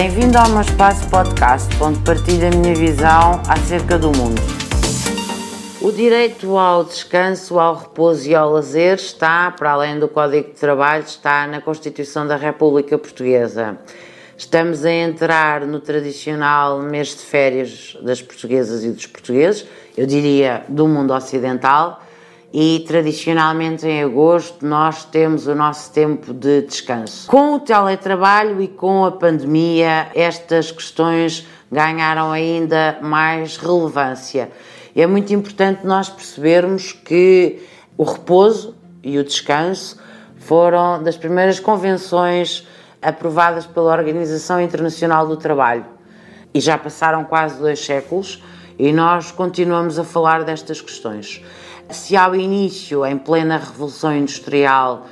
Bem-vindo ao meu espaço podcast, onde partilho a minha visão acerca do mundo. O direito ao descanso, ao repouso e ao lazer está, para além do Código de Trabalho, está na Constituição da República Portuguesa. Estamos a entrar no tradicional mês de férias das portuguesas e dos portugueses, eu diria do mundo ocidental, e tradicionalmente em agosto nós temos o nosso tempo de descanso. Com o teletrabalho e com a pandemia, estas questões ganharam ainda mais relevância. É muito importante nós percebermos que o repouso e o descanso foram das primeiras convenções aprovadas pela Organização Internacional do Trabalho e já passaram quase dois séculos e nós continuamos a falar destas questões se ao início, em plena Revolução Industrial,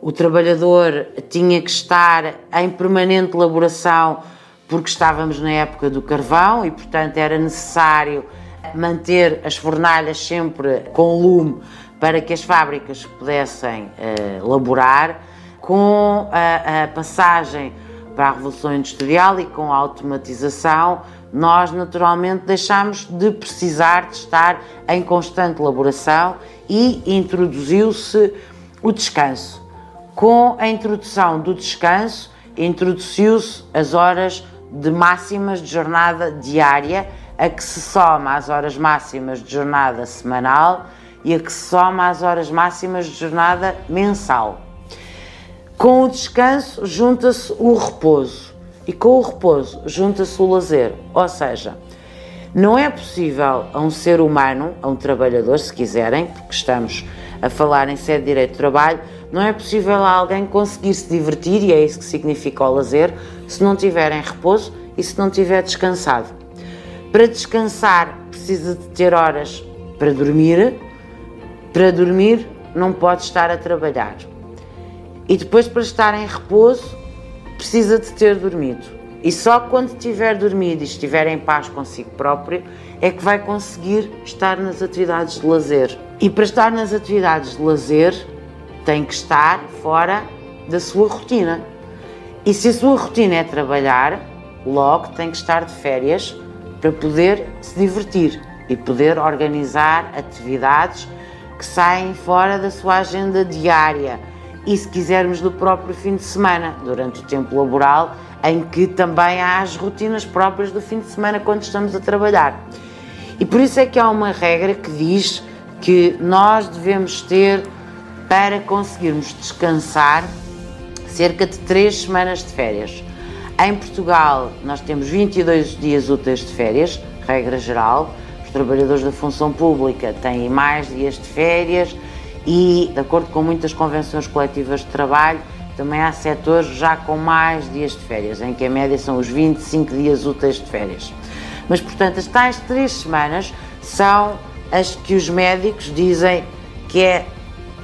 o trabalhador tinha que estar em permanente elaboração porque estávamos na época do carvão e, portanto, era necessário manter as fornalhas sempre com lume para que as fábricas pudessem uh, laborar. Com a, a passagem para a Revolução Industrial e com a automatização, nós naturalmente deixamos de precisar de estar em constante elaboração e introduziu-se o descanso. Com a introdução do descanso, introduziu-se as horas de máximas de jornada diária, a que se soma as horas máximas de jornada semanal e a que se soma as horas máximas de jornada mensal. Com o descanso junta-se o repouso e com o repouso junta-se o lazer, ou seja, não é possível a um ser humano, a um trabalhador, se quiserem, porque estamos a falar em sede de direito de trabalho, não é possível a alguém conseguir se divertir, e é isso que significa o lazer, se não tiver em repouso e se não tiver descansado. Para descansar, precisa de ter horas para dormir, para dormir, não pode estar a trabalhar. E depois, para estar em repouso, precisa de ter dormido. E só quando tiver dormido e estiver em paz consigo próprio é que vai conseguir estar nas atividades de lazer. E para estar nas atividades de lazer tem que estar fora da sua rotina. E se a sua rotina é trabalhar, logo tem que estar de férias para poder se divertir e poder organizar atividades que saem fora da sua agenda diária e, se quisermos, do próprio fim de semana, durante o tempo laboral, em que também há as rotinas próprias do fim de semana quando estamos a trabalhar. E por isso é que há uma regra que diz que nós devemos ter, para conseguirmos descansar, cerca de 3 semanas de férias. Em Portugal, nós temos 22 dias úteis de férias, regra geral. Os trabalhadores da função pública têm mais dias de férias e, de acordo com muitas convenções coletivas de trabalho, também há setores já com mais dias de férias, em que a média são os 25 dias úteis de férias. Mas, portanto, as tais três semanas são as que os médicos dizem que é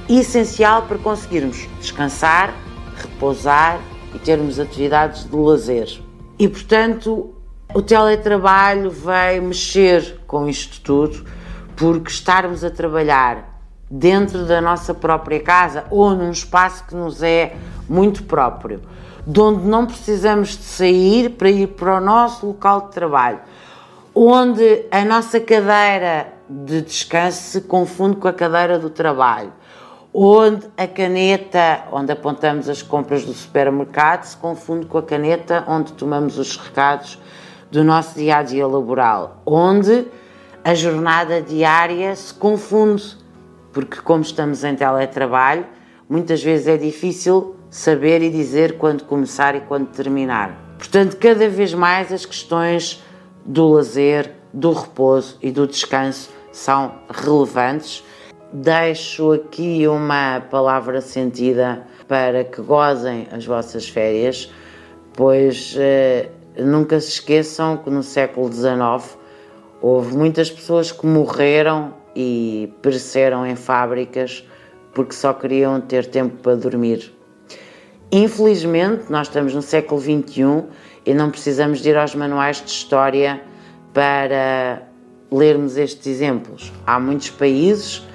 essencial para conseguirmos descansar, repousar e termos atividades de lazer. E, portanto, o teletrabalho vai mexer com isto tudo, porque estarmos a trabalhar dentro da nossa própria casa ou num espaço que nos é muito próprio, de onde não precisamos de sair para ir para o nosso local de trabalho, onde a nossa cadeira de descanso se confunde com a cadeira do trabalho, onde a caneta onde apontamos as compras do supermercado se confunde com a caneta onde tomamos os recados do nosso dia a dia laboral, onde a jornada diária se confunde porque, como estamos em teletrabalho, muitas vezes é difícil saber e dizer quando começar e quando terminar. Portanto, cada vez mais as questões do lazer, do repouso e do descanso são relevantes. Deixo aqui uma palavra sentida para que gozem as vossas férias, pois eh, nunca se esqueçam que no século XIX houve muitas pessoas que morreram e pereceram em fábricas porque só queriam ter tempo para dormir. Infelizmente, nós estamos no século XXI e não precisamos de ir aos manuais de história para lermos estes exemplos. Há muitos países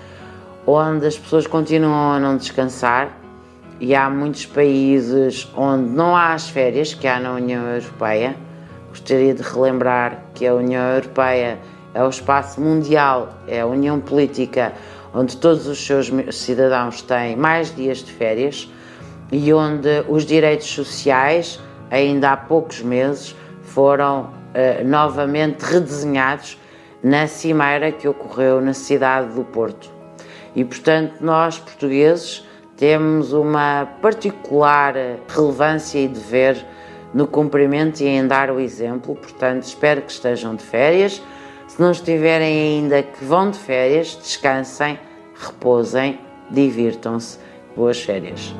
onde as pessoas continuam a não descansar, e há muitos países onde não há as férias que há na União Europeia. Gostaria de relembrar que a União Europeia é o espaço mundial, é a união política onde todos os seus cidadãos têm mais dias de férias e onde os direitos sociais, ainda há poucos meses, foram eh, novamente redesenhados na cimeira que ocorreu na cidade do Porto. E portanto, nós portugueses temos uma particular relevância e dever no cumprimento e em dar o exemplo, portanto, espero que estejam de férias. Se não estiverem ainda, que vão de férias, descansem, repousem, divirtam-se. Boas férias.